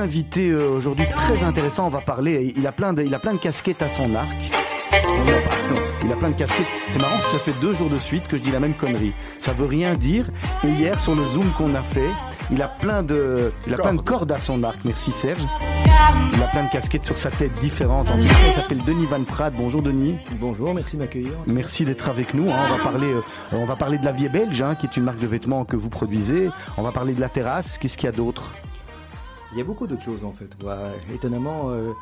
invité euh, aujourd'hui très intéressant. On va parler. Il a plein de, il a plein de casquettes à son arc. Il a plein de casquettes. C'est marrant parce que ça fait deux jours de suite que je dis la même connerie. Ça veut rien dire. Et hier, sur le zoom qu'on a fait, il a plein de, il a plein de cordes à son arc. Merci Serge. Il a plein de casquettes sur sa tête différentes. En tout cas, il s'appelle Denis Van Praat. Bonjour Denis. Bonjour, merci de m'accueillir. Merci d'être avec nous. hein. On va parler, euh, on va parler de la Vie Belge, hein, qui est une marque de vêtements que vous produisez. On va parler de la terrasse. Qu'est-ce qu'il y a d'autre? Il y a beaucoup d'autres choses en fait. quoi. Étonnamment, euh,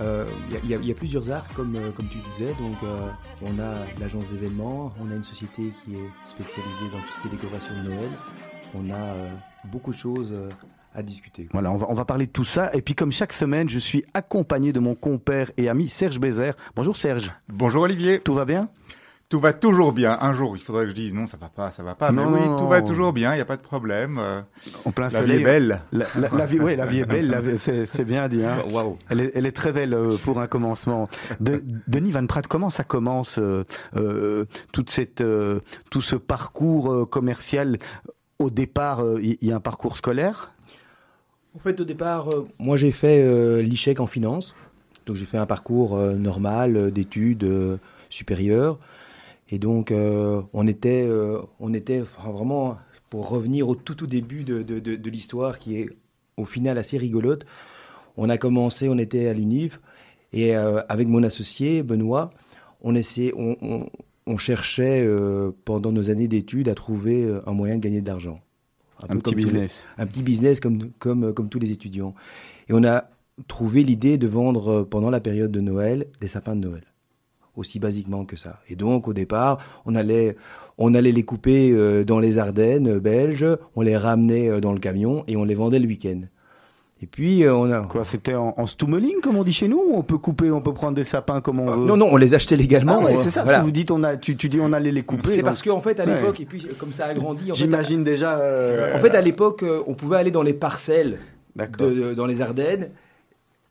euh, il y, a- y y plusieurs arts comme, euh, comme tu disais. Donc, euh, on a l'agence d'événements, on a une société qui est spécialisée dans tout ce qui est décoration de Noël. On a euh, beaucoup de choses euh, à discuter. Voilà, on va, on va parler de tout ça. Et puis, comme chaque semaine, je suis accompagné de mon compère et ami Serge Bézère. Bonjour Serge. Bonjour Olivier, Tout va bien? Tout va toujours bien. Un jour, il faudrait que je dise non, ça va pas, ça va pas. Non, Mais oui, non, tout non. va toujours bien, il n'y a pas de problème. euh, En plein la soleil. vie est belle. La, la- la vie, ouais, la vie est belle. c'est, bien dit. Hein. Waouh! Elle est, elle est très belle euh, pour un commencement. De- Denis Van Praat, comment ça commence euh, euh, toute cette, euh, tout ce parcours commercial? Au départ, euh, il y, y a un parcours scolaire? En fait, au départ, euh, moi j'ai fait euh, l'ICHEC en finance. Donc j'ai fait un parcours euh, normal d'études euh, supérieures. Et donc euh, on était, euh, on était enfin, vraiment, pour revenir au tout tout début de, de, de, de l'histoire qui est au final assez rigolote, on a commencé, on était à l'UNIV. Et euh, avec mon associé, Benoît, on, essayait, on, on, on cherchait euh, pendant nos années d'études à trouver euh, un moyen de gagner de l'argent. Un, petit les- business. un petit business comme, comme, comme tous les étudiants. Et on a trouvé l'idée de vendre euh, pendant la période de Noël des sapins de Noël. Aussi basiquement que ça. Et donc, au départ, on allait, on allait les couper euh, dans les Ardennes euh, belges, on les ramenait euh, dans le camion et on les vendait le week-end. Et puis, euh, on a. Quoi, c'était en, en stummeling, comme on dit chez nous ou On peut couper, on peut prendre des sapins comme on Euh, veut non, non, on les achetait légalement. Ah ouais, euh, c'est ça, parce que vous dites, on a, tu, tu dis on allait les couper. C'est donc parce qu'en fait, à Ouais. l'époque, et puis comme ça a grandi, J'imagine déjà. euh, En fait, à l'époque, on pouvait aller dans les parcelles D'accord. de- de- dans les Ardennes.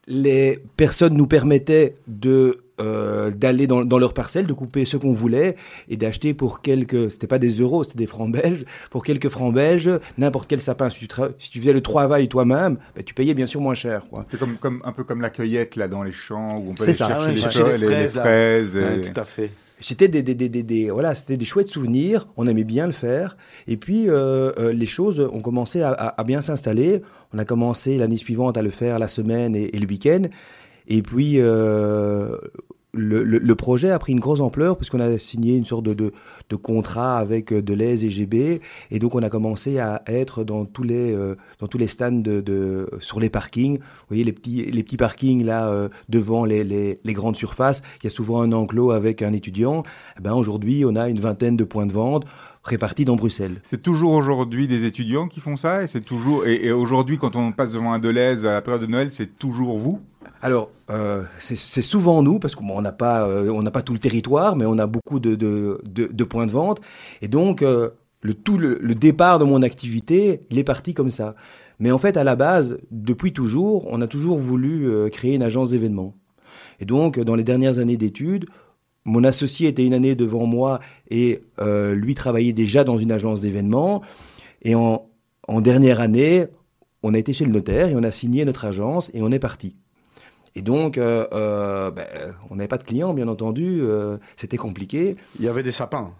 Les personnes nous permettaient de euh, d'aller dans, dans leurs parcelles, de couper ce qu'on voulait et d'acheter pour quelques, c'était pas des euros, c'était des francs belges, pour quelques francs belges, n'importe quel sapin. Si tu, tra- si tu faisais le travail toi-même, bah, tu payais bien sûr moins cher. Quoi. C'était comme, comme, un peu comme la cueillette là dans les champs où on peut aller ça, chercher ouais, les, chercher feuilles, les les- les fraises. Ouais, et- tout à fait. C'était des, des, des, des, des- voilà, c'était des chouettes souvenirs. On aimait bien le faire. Et puis euh, euh, les choses ont commencé à, à- à bien s'installer. On a commencé l'année suivante à le faire la semaine et, et le week-end. Et puis euh, le, le, le projet a pris une grosse ampleur puisqu'on a signé une sorte de, de, de contrat avec euh, Deleuze et GB. Et donc on a commencé à être dans tous les euh, dans tous les stands de, de sur les parkings. Vous voyez les petits les petits parkings là euh, devant les, les, les grandes surfaces. Il y a souvent un enclos avec un étudiant. Eh ben aujourd'hui on a une vingtaine de points de vente répartis dans Bruxelles. C'est toujours aujourd'hui des étudiants qui font ça? Et c'est toujours et, et aujourd'hui quand on passe devant un Deleuze à la période de Noël, c'est toujours vous? Alors, euh, c'est souvent nous, parce qu'on n'a pas, euh, n'a pas tout le territoire, mais on a beaucoup de, points de vente. Et donc, euh, le, départ de mon activité, il est parti comme ça. Mais en fait, à la base, depuis toujours, on a toujours voulu créer une agence d'événements. Et donc, dans les dernières années d'études, mon associé était une année devant moi et lui travaillait déjà dans une agence d'événements. Et en dernière année, on a été chez le notaire et on a signé notre agence et on est parti. Et donc, euh, euh, ben, on n'avait pas de clients, bien entendu, euh, c'était compliqué. Il y avait des sapins.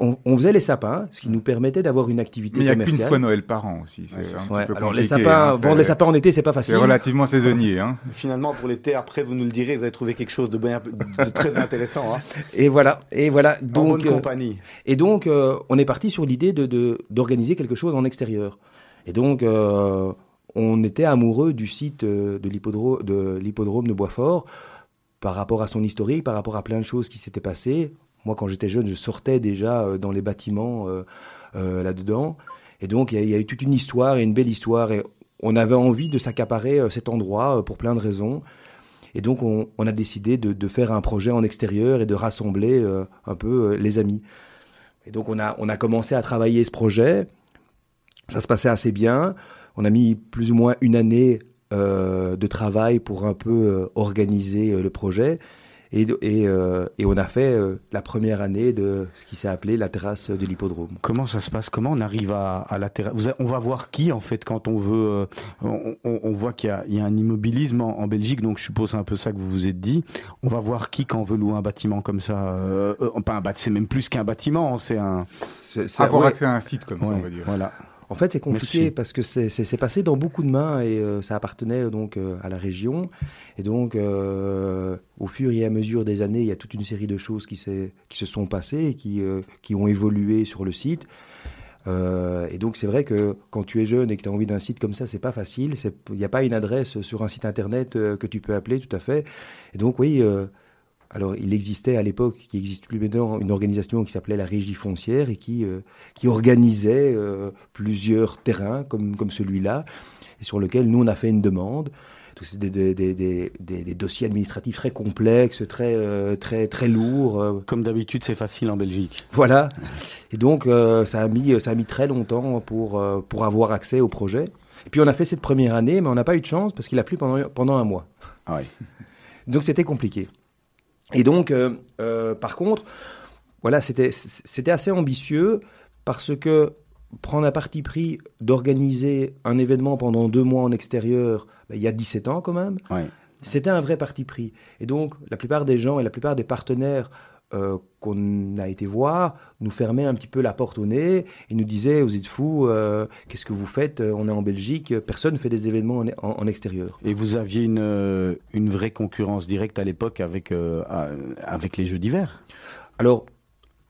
On, on faisait les sapins, ce qui nous permettait d'avoir une activité Mais il n'y a qu'une commerciale. fois Noël par an aussi. C'est Ouais, un petit Ouais, peu alors les sapins, hein, vendre les sapins en été, c'est pas facile. C'est relativement saisonnier. Hein. Finalement, pour l'été, après, vous nous le direz, vous avez trouvé quelque chose de, bien, de très intéressant. Hein. Et voilà, et voilà. Donc, en bonne euh, compagnie. Et donc, euh, on est parti sur l'idée de, de- d'organiser quelque chose en extérieur. Et donc, euh, on était amoureux du site euh, de, l'hippodrome, de Boisfort par rapport à son historique, par rapport à plein de choses qui s'étaient passées. Moi, quand j'étais jeune, je sortais déjà euh, dans les bâtiments euh, là-dedans. Et donc, il y, y a eu toute une histoire et une belle histoire. Et on avait envie de s'accaparer cet endroit pour plein de raisons. Et donc, on, a décidé de, faire un projet en extérieur et de rassembler un peu les amis. Et donc, on a, on a commencé à travailler ce projet. Ça se passait assez bien. On a mis plus ou moins une année euh, de travail pour un peu euh, organiser euh, le projet. Et, et, euh, et, on a fait euh, la première année de ce qui s'est appelé la terrasse de l'hippodrome. Comment ça se passe? Comment on arrive à, à la terrasse On va voir qui en fait quand on veut. Euh, on, voit qu'il y, y, a un immobilisme en, en, Belgique, donc je suppose c'est un peu ça que vous vous êtes dit. On va voir qui quand on veut louer un bâtiment comme ça. Euh, pas un bâtiment, c'est même plus qu'un bâtiment, c'est un. Avoir ouais. accès à un site comme ouais, ça, on va dire. Voilà. En fait, c'est compliqué Merci. parce que c'est passé dans beaucoup de mains et euh, ça appartenait donc euh, à la région. Et donc, euh, au fur et à mesure des années, il y a toute une série de choses qui, qui se sont passées et qui, euh, qui ont évolué sur le site. Euh, et donc, c'est vrai que quand tu es jeune et que tu as envie d'un site comme ça, c'est pas facile. Il n'y a pas une adresse sur un site internet euh, que tu peux appeler, tout à fait. Et donc, oui alors, il existait à l'époque, qui n'existe plus maintenant, une organisation qui s'appelait la Régie foncière et qui, euh, qui organisait euh, plusieurs terrains comme, comme celui-là, et sur lequel nous, on a fait une demande. C'est des, des, des, des, des dossiers administratifs très complexes, très, euh, très, très lourds. euh. Comme d'habitude, c'est facile en Belgique. Voilà. Et donc, euh, ça, a mis, ça a mis très longtemps pour, euh, pour avoir accès au projet. Et puis, on a fait cette première année, mais on n'a pas eu de chance parce qu'il a plu pendant, pendant un mois. Ah oui. Donc, c'était compliqué. Et donc, euh, euh, par contre, voilà, c'était assez ambitieux parce que prendre un parti pris d'organiser un événement pendant deux mois en extérieur, ben, il y a 17 ans quand même, ouais. c'était un vrai parti pris. Et donc, la plupart des gens et la plupart des partenaires euh, qu'on a été voir nous fermaient un petit peu la porte au nez et nous disaient vous êtes fous, euh, qu'est-ce que vous faites On est en Belgique, personne ne fait des événements en, en, en, extérieur. Et vous aviez une, euh, une vraie concurrence directe à l'époque avec, euh, avec les Jeux d'hiver? Alors,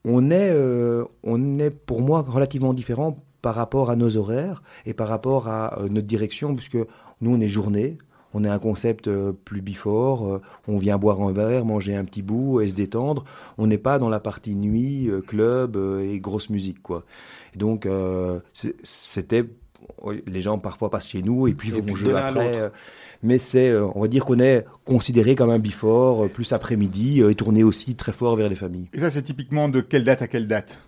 on est, euh, on est pour moi relativement différent par rapport à nos horaires et par rapport à euh, notre direction, puisque nous on est journée, on est un concept euh, plus bifort, euh, on vient boire un verre, manger un petit bout et se détendre. On n'est pas dans la partie nuit, euh, club et grosse musique, quoi. Et donc, euh, c'était les gens parfois passent chez nous et puis vont jouer après. mais c'est, on va dire qu'on est considéré comme un bifort, plus après-midi et tourné aussi très fort vers les familles. Et ça, c'est typiquement de quelle date à quelle date?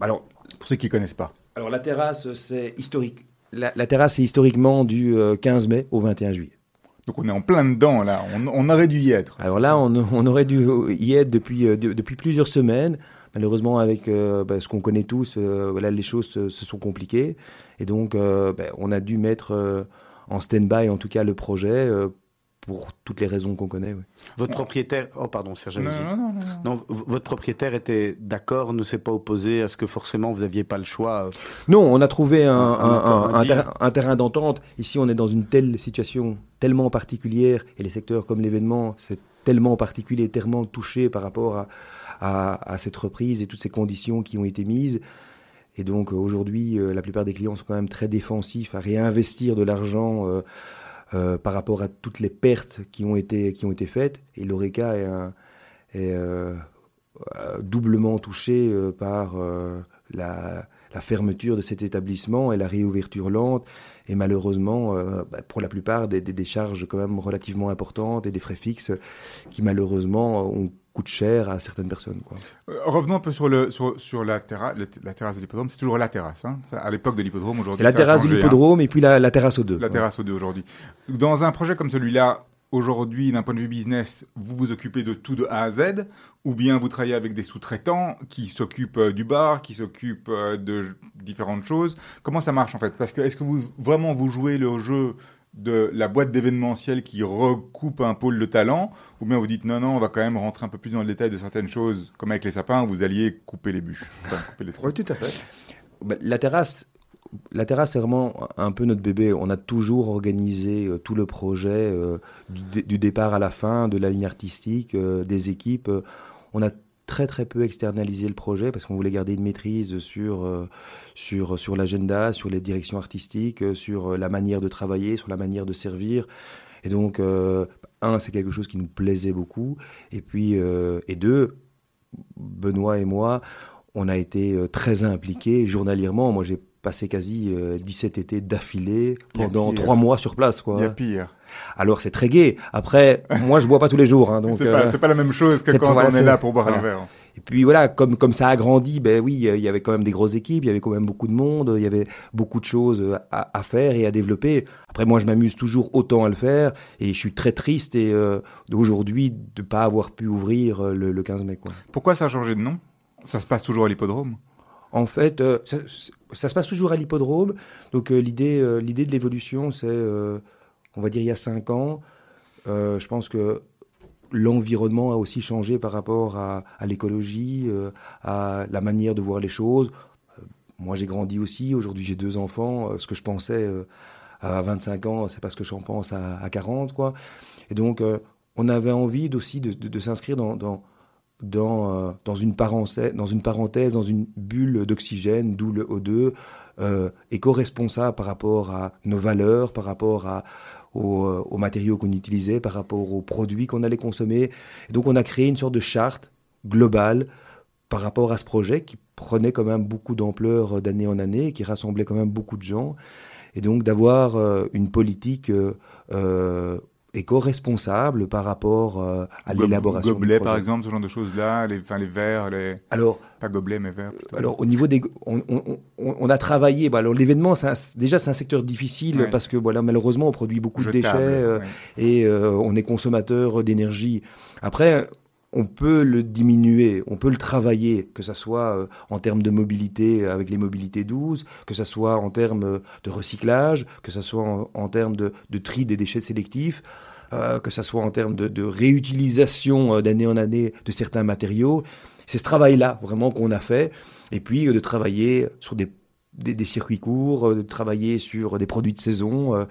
Alors, pour ceux qui connaissent pas. Alors la terrasse, c'est historique. La, la, terrasse, c'est historiquement du 15 mai au 21 juillet. Donc on est en plein dedans là, on, on aurait dû y être. Alors là, on, on, aurait dû y être depuis, de, depuis plusieurs semaines. Malheureusement, avec euh, bah, ce qu'on connaît tous, euh, voilà, les choses se, se, sont compliquées. Et donc, euh, bah, on a dû mettre en stand-by, en tout cas, le projet pour toutes les raisons qu'on connaît. Oui. Votre propriétaire, oh pardon Serge, non, non, non, non, votre propriétaire était d'accord, ne s'est pas opposé à ce que forcément vous aviez pas le choix. Non, on a trouvé un, un, un, terrain, un terrain d'entente. Ici, on est dans une telle situation tellement particulière et les secteurs comme l'événement, c'est tellement particulier, tellement touché par rapport à, à, à, cette reprise et toutes ces conditions qui ont été mises. Et donc aujourd'hui, euh, la plupart des clients sont quand même très défensifs à réinvestir de l'argent. Euh, euh, par rapport à toutes les pertes qui ont été, qui ont été faites. Et l'ORECA est, est euh, doublement touché euh, par la, la, fermeture de cet établissement et la réouverture lente. Et malheureusement, bah, pour la plupart, des, des, des, charges quand même relativement importantes et des frais fixes qui malheureusement ont coûte cher à certaines personnes. Quoi. Euh, revenons un peu sur, le, sur, sur la, terra la terrasse de l'hippodrome. C'est toujours la terrasse. Hein à l'époque de l'hippodrome, aujourd'hui. C'est la terrasse de l'hippodrome hein. et puis la, la terrasse aux deux. La ouais. terrasse aux deux aujourd'hui. Dans un projet comme celui-là, aujourd'hui, d'un point de vue business, vous vous occupez de tout de A à Z, ou bien vous travaillez avec des sous-traitants qui s'occupent euh, du bar, qui s'occupent euh, de différentes choses. Comment ça marche en fait? Parce que est-ce que vous vraiment vous jouez le jeu de la boîte d'événementiel qui recoupe un pôle de talent, ou bien vous dites non, non, on va quand même rentrer un peu plus dans le détail de certaines choses, comme avec les sapins, vous alliez couper les bûches, enfin, couper les oui, tout à fait. La terrasse, la terrasse, c'est vraiment un peu notre bébé. On a toujours organisé euh, tout le projet, euh, du, du, départ à la fin, de la ligne artistique, euh, des équipes. on a très très peu externalisé le projet parce qu'on voulait garder une maîtrise sur euh, sur sur l'agenda, sur les directions artistiques, sur la manière de travailler, sur la manière de servir. Et donc euh, un, c'est quelque chose qui nous plaisait beaucoup. Et puis euh, et deux, Benoît et moi, on a été euh, très impliqués journalièrement. Moi, j'ai passé quasi 17 étés d'affilée pendant trois mois sur place. Quoi. Il y a pire. Alors c'est très gai. Après, moi je bois pas tous les jours, hein, donc c'est pas, euh, pas, la même chose que quand voilà, on est là pour boire un verre. et puis voilà, comme, comme ça a grandi, ben oui, il y avait quand même des grosses équipes, il y avait quand même beaucoup de monde, il y avait beaucoup de choses à, à faire et à développer. Après, moi, je m'amuse toujours autant à le faire et je suis très triste et euh, d'aujourd'hui de pas avoir pu ouvrir euh, le, le 15 mai. Quoi. Pourquoi ça a changé de nom? Ça se passe toujours à l'hippodrome? En fait, euh, ça, ça, se passe toujours à l'hippodrome. Donc euh, l'idée, euh, l'idée de l'évolution, c'est, euh, on va dire, il y a cinq ans. je pense que l'environnement a aussi changé par rapport à, l'écologie, euh, à la manière de voir les choses. Euh, moi, j'ai grandi aussi. Aujourd'hui, j'ai deux enfants. Euh, ce que je pensais à 25 ans, c'est pas ce que j'en pense à, à, 40, quoi. Et donc, on avait envie aussi de, s'inscrire dans, dans, dans, dans, une parenthèse, dans une parenthèse, dans une bulle d'oxygène, d'où le O2, euh, éco-responsable par rapport à nos valeurs, par rapport à, aux, euh, aux matériaux qu'on utilisait, par rapport aux produits qu'on allait consommer. Et donc on a créé une sorte de charte globale par rapport à ce projet qui prenait quand même beaucoup d'ampleur d'année en année, qui rassemblait quand même beaucoup de gens. Et donc d'avoir euh, une politique euh, euh éco-responsable par rapport euh, à l'élaboration gobelet par exemple ce genre de choses là les enfin les verres les alors pas gobelets mais verres plutôt. alors au niveau des on, on, on a travaillé bah, alors l'événement c'est déjà c'est un secteur difficile Ouais. parce que voilà malheureusement on produit beaucoup de déchets euh, ouais. et euh, on est consommateur d'énergie après on peut le diminuer, on peut le travailler, que ça soit euh, en termes de mobilité avec les mobilités douces, que ça soit en termes euh, de recyclage, que ça soit en, termes de, tri des déchets sélectifs, euh, que ça soit en termes de, réutilisation euh, d'année en année de certains matériaux. C'est ce travail-là vraiment qu'on a fait. Et puis euh, de travailler sur des, circuits courts, euh, de travailler sur des produits de saison, euh,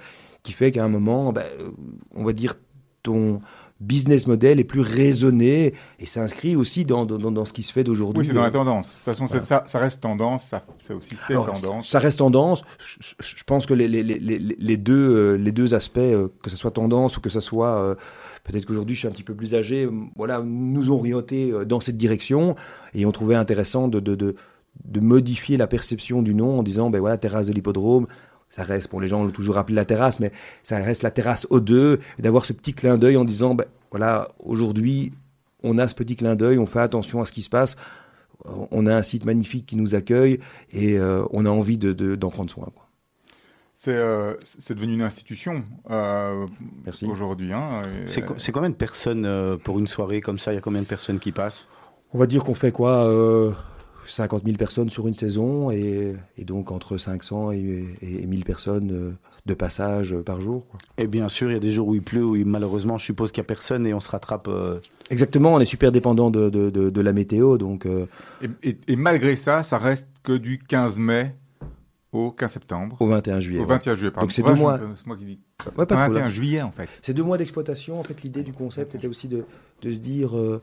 qui fait qu'à un moment, ben, euh, on va dire, ton business model est plus raisonné et s'inscrit aussi dans, dans, dans ce qui se fait d'aujourd'hui. oui c'est dans la tendance de toute façon Voilà. ça ça reste tendance ça c'est aussi c'est tendance Ça reste tendance. Je, pense que les, les, les, les- deux, euh, les deux aspects, euh, que ce soit tendance ou que ce soit euh, peut-être qu'aujourd'hui je suis un petit peu plus âgé, voilà, nous ont orientés dans cette direction et on trouvait intéressant de, de, de, de modifier la perception du nom en disant, ben voilà, terrasse de l'hippodrome. Ça reste, pour les gens, on l'a toujours appelé la terrasse, mais ça reste la terrasse O2, et d'avoir ce petit clin d'œil en disant, ben voilà, aujourd'hui, on a ce petit clin d'œil, on fait attention à ce qui se passe, on a un site magnifique qui nous accueille et euh, on a envie de, de, d'en prendre soin. Quoi. c'est euh, c'est devenu une institution euh, aujourd'hui hein, et, C'est co- c'est combien de personnes euh, pour une soirée comme ça? Il y a combien de personnes qui passent? On va dire qu'on fait quoi euh, 50 000 personnes sur une saison et, et donc entre 500 et, et, et 1000 personnes euh, de passage par jour. Quoi. Et bien sûr, il y a des jours où il pleut, où il- malheureusement, je suppose qu'il n'y a personne et on se rattrape. euh, Exactement, on est super dépendant de, de, de, de la météo, donc euh, et, et, et malgré ça ça reste que du 15 mai au 15 septembre au 21 juillet. au ouais. 21 juillet pardon Donc c'est Ouais, deux mois. c'est moi qui dis Ouais, pas de 21 problème. juillet en fait C'est deux mois d'exploitation. En fait, l'idée du concept était aussi de, de se dire, euh,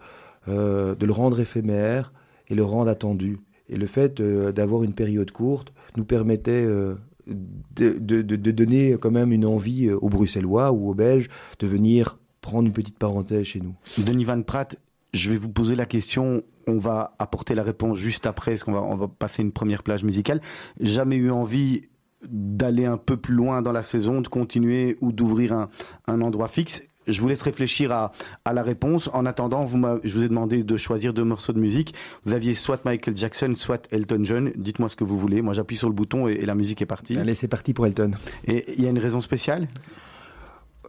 euh, de le rendre éphémère et le rendre attendu. Et le fait euh, d'avoir une période courte nous permettait euh, de, de donner quand même une envie euh, aux Bruxellois ou aux Belges de venir prendre une petite parenthèse chez nous. Denis Van Pratt, je vais vous poser la question. On va apporter la réponse juste après, parce qu'on va, on va passer une première plage musicale. Jamais eu envie d'aller un peu plus loin dans la saison, de continuer ou d'ouvrir un, un endroit fixe. Je vous laisse réfléchir à, à la réponse. En attendant, vous je vous ai demandé de choisir deux morceaux de musique. Vous aviez soit Michael Jackson, soit Elton John. Dites-moi ce que vous voulez. Moi, j'appuie sur le bouton et, et la musique est partie. Allez, c'est parti pour Elton. Et il y a une raison spéciale?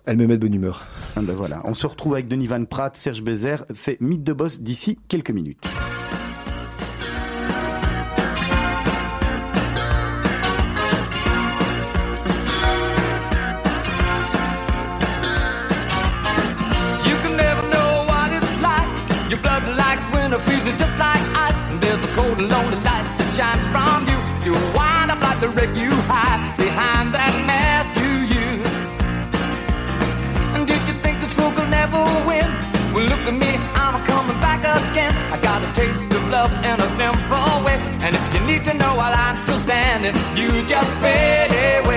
Elle me met de bonne humeur. Ah ben voilà. On se retrouve avec Denis Van Pratt, Serge Bézère. C'est Mythe de Boss d'ici quelques minutes. Your blood like winter freezes just like ice. And there's a cold and lonely light that shines from you. You wind up like the wreck you hide behind that mask you use. And did you think this fool could never win? Well, look at me, I'm coming back again. I got a taste of love in a simple way. And if you need to know while I'm still standing, you just fade away.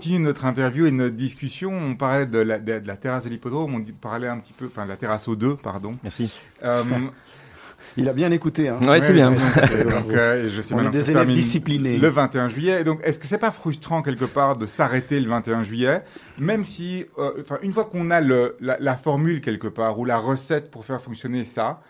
Continue notre interview et notre discussion. On parlait de la, de, de la terrasse de l'hippodrome, on parlait un petit peu, enfin, de la terrasse aux deux, pardon. Merci. Euh, Il a bien écouté. Hein. Ouais, c'est bien. et donc, euh, je sais On est maintenant que des élèves disciplinés. Le 21 juillet. Et donc, est-ce que c'est pas frustrant quelque part de s'arrêter le 21 juillet, même si, euh, enfin, une fois qu'on a le, la, la formule quelque part ou la recette pour faire fonctionner ça,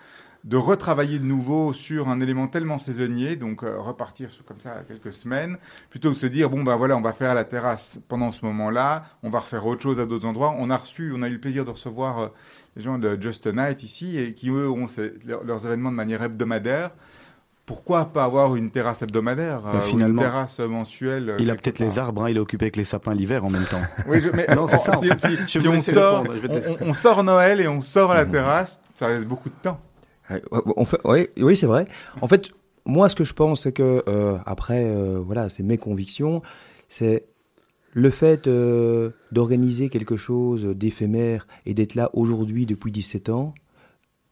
de retravailler de nouveau sur un élément tellement saisonnier, donc euh, repartir sur, comme ça quelques semaines, plutôt que de se dire bon ben voilà, on va faire la terrasse pendant ce moment-là, on va refaire autre chose à d'autres endroits. On a reçu, on a eu le plaisir de recevoir euh, les gens de Just a Night ici et qui eux ont ces- leurs, leurs événements de manière hebdomadaire. Pourquoi pas avoir une terrasse hebdomadaire euh, ou finalement, une terrasse mensuelle Il a peut-être les arbres, hein, il est occupé avec les sapins l'hiver en même temps. Oui, je- mais Non, c'est ça, si, on sort, répondre, on, on Noël et on sort à la terrasse, ça laisse beaucoup de temps. Oui, c'est vrai. En fait, moi, ce que je pense, c'est que euh, après, euh, voilà, c'est mes convictions, c'est le fait euh, d'organiser quelque chose d'éphémère et d'être là aujourd'hui depuis 17 ans.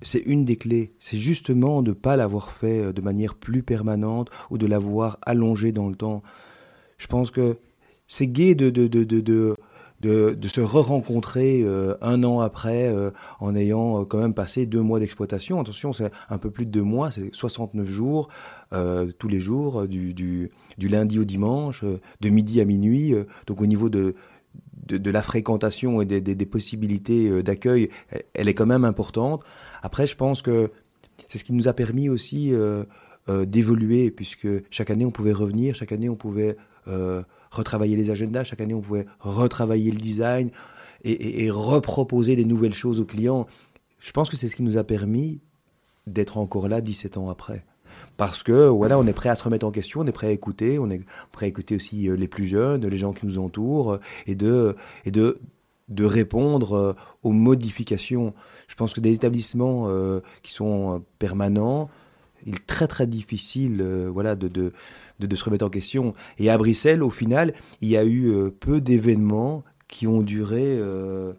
C'est une des clés. C'est justement de ne pas l'avoir fait de manière plus permanente ou de l'avoir allongé dans le temps. Je pense que c'est gai de, de, de, de, de, se re-rencontrer euh, un an après euh, en ayant euh, quand même passé deux mois d'exploitation. Attention, c'est un peu plus de deux mois, c'est 69 jours, tous les jours, du, du, du lundi au dimanche, de midi à minuit. donc au niveau de, de, la fréquentation et des, des, possibilités d'accueil, elle- est quand même importante. Après, je pense que c'est ce qui nous a permis aussi d'évoluer, puisque chaque année on pouvait revenir, chaque année on pouvait retravailler les agendas, chaque année on pouvait retravailler le design et, reproposer des nouvelles choses aux clients. Je pense que c'est ce qui nous a permis d'être encore là 17 ans après. Parce que voilà, on est prêt à se remettre en question, on est prêt à écouter, on est prêt à écouter aussi euh, les plus jeunes, les gens qui nous entourent, euh, et de et de de répondre euh, aux modifications. Je pense que des établissements qui sont permanents, il est très très difficile, euh, voilà, de, de de de se remettre en question. Et à Bruxelles, au final, il y a eu euh, peu d'événements qui ont duré euh,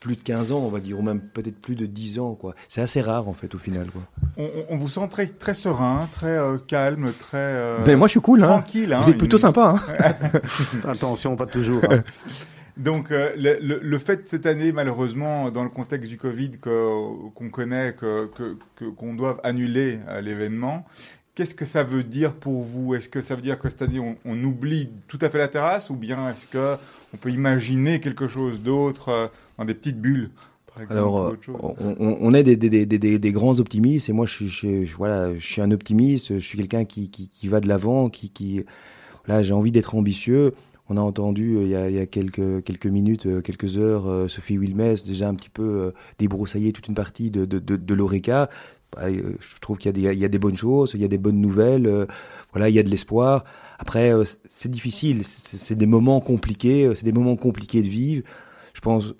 plus de 15 ans, on va dire, ou même peut-être plus de 10 ans, quoi. C'est assez rare, en fait, au final, quoi. On, vous sent très, très serein, très euh, calme, très euh, Ben, moi, je suis cool, hein. tranquille. hein, Vous êtes plutôt une- sympa, hein. Attention, pas toujours. Donc euh, le, le- le fait cette année, malheureusement, dans le contexte du Covid qu'on connaît, que que- qu'on doive annuler euh, l'événement, qu'est-ce que ça veut dire pour vous? Est-ce que ça veut dire que cette année on, on oublie tout à fait la terrasse, ou bien est-ce que on peut imaginer quelque chose d'autre euh, dans des petites bulles, Alors, on, est des, des, des, des, des grands optimistes, et moi, je suis, je, voilà, je suis un optimiste, je suis quelqu'un qui, qui, qui va de l'avant, qui, qui, voilà, j'ai envie d'être ambitieux. On a entendu euh, il y a, quelques, minutes, euh, quelques heures, euh, Sophie Wilmès déjà un petit peu débroussailler toute une partie de, de, de, l'ORECA. bah, je trouve qu'il y, a des- il y a des bonnes choses, il y a des bonnes nouvelles, voilà, il y a de l'espoir. Après, c'est difficile, c'est des moments compliqués, c'est des moments compliqués de vivre. Je pense,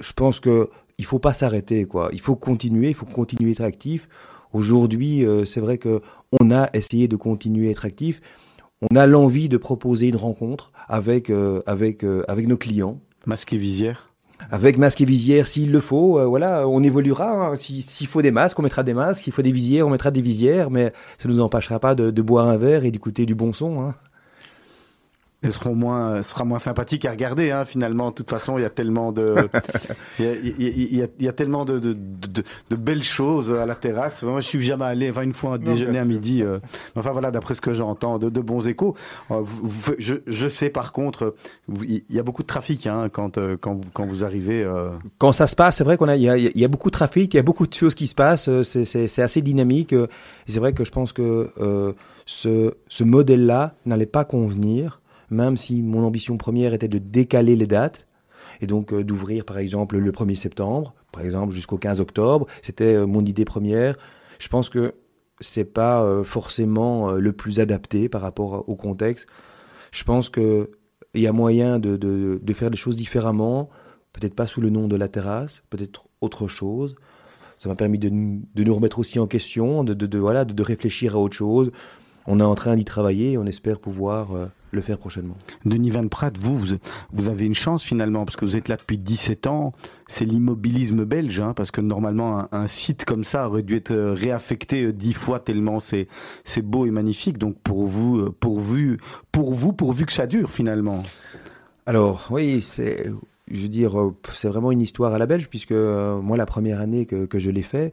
je pense que il faut pas s'arrêter, quoi. Il faut continuer, il faut continuer à être actif. Aujourd'hui, c'est vrai que on a essayé de continuer à être actif. On a l'envie de proposer une rencontre avec euh, avec euh, avec nos clients Masque et visière. avec masque et visière s'il le faut. euh, voilà, on évoluera. hein. Si- S'il faut des masques, on mettra des masques. S'il faut des visières, on mettra des visières. Mais ça nous empêchera pas de, de boire un verre et d'écouter du bon son. Hein. Elles seront moins, ce sera moins sympathique à regarder, hein, finalement. De toute façon, il y a tellement de, il y a, y y y tellement de, de, de, de belles choses à la terrasse. Moi, je suis jamais allé, enfin, une fois un déjeuner à midi. euh, enfin, voilà, d'après ce que j'entends, de, de bons échos. Euh, vous- vous- je, je sais, par contre, il y a beaucoup de trafic, hein, quand, euh, quand, vous- quand vous arrivez, euh, Quand ça se passe, c'est vrai qu'on a, il y a, il y a beaucoup de trafic, il y a beaucoup de choses qui se passent. C'est, c'est, c'est assez dynamique. C'est vrai que je pense que euh, ce, ce modèle-là n'allait pas convenir, même si mon ambition première était de décaler les dates et donc euh, d'ouvrir, par exemple, le 1er septembre, par exemple, jusqu'au 15 octobre. C'était euh, mon idée première. Je pense que c'est pas euh, forcément le plus adapté par rapport au contexte. Je pense que il y a moyen de, faire des choses différemment, peut-être pas sous le nom de la terrasse, peut-être autre chose. Ça m'a permis de, de nous remettre aussi en question, de, voilà, de, réfléchir à autre chose. On est en train d'y travailler on espère pouvoir le faire prochainement. Denis Van Praat, vous, vous, vous avez une chance finalement, parce que vous êtes là depuis 17 ans. C'est l'immobilisme belge, hein, parce que normalement, un, un site comme ça aurait dû être euh, réaffecté euh, dix fois tellement c'est c'est beau et magnifique. Donc pour vous, euh, pourvu, pour vous, pourvu que ça dure finalement. Alors, oui, c'est, je veux dire, c'est vraiment une histoire à la belge, puisque euh, moi, la première année que, que je l'ai fait,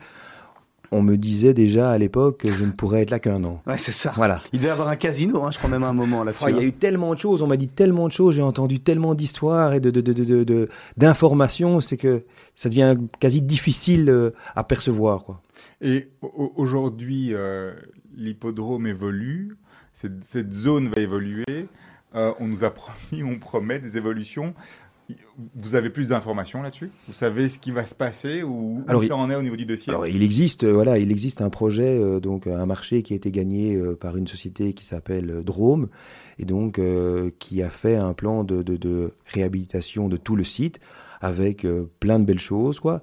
on me disait déjà à l'époque que je ne pourrais être là qu'un an. Ouais, c'est ça. Voilà. Il devait y avoir un casino, hein, je crois même à un moment là-dessus. Oh, il y a hein. eu tellement de choses, on m'a dit tellement de choses, j'ai entendu tellement d'histoires et de, de, de, de, de- de- d'informations, c'est que ça devient quasi difficile euh, à percevoir. Quoi. Et au- aujourd'hui, euh, l'hippodrome évolue, cette, cette zone va évoluer. Euh, on nous a promis, on promet des évolutions. Vous avez plus d'informations là-dessus? Vous savez ce qui va se passer ou Alors, où ça en est au niveau du dossier? Alors il existe, euh, voilà, il existe un projet, euh, donc un marché qui a été gagné euh, par une société qui s'appelle Drôme et donc euh, qui a fait un plan de, de, de réhabilitation de tout le site avec plein de belles choses, quoi.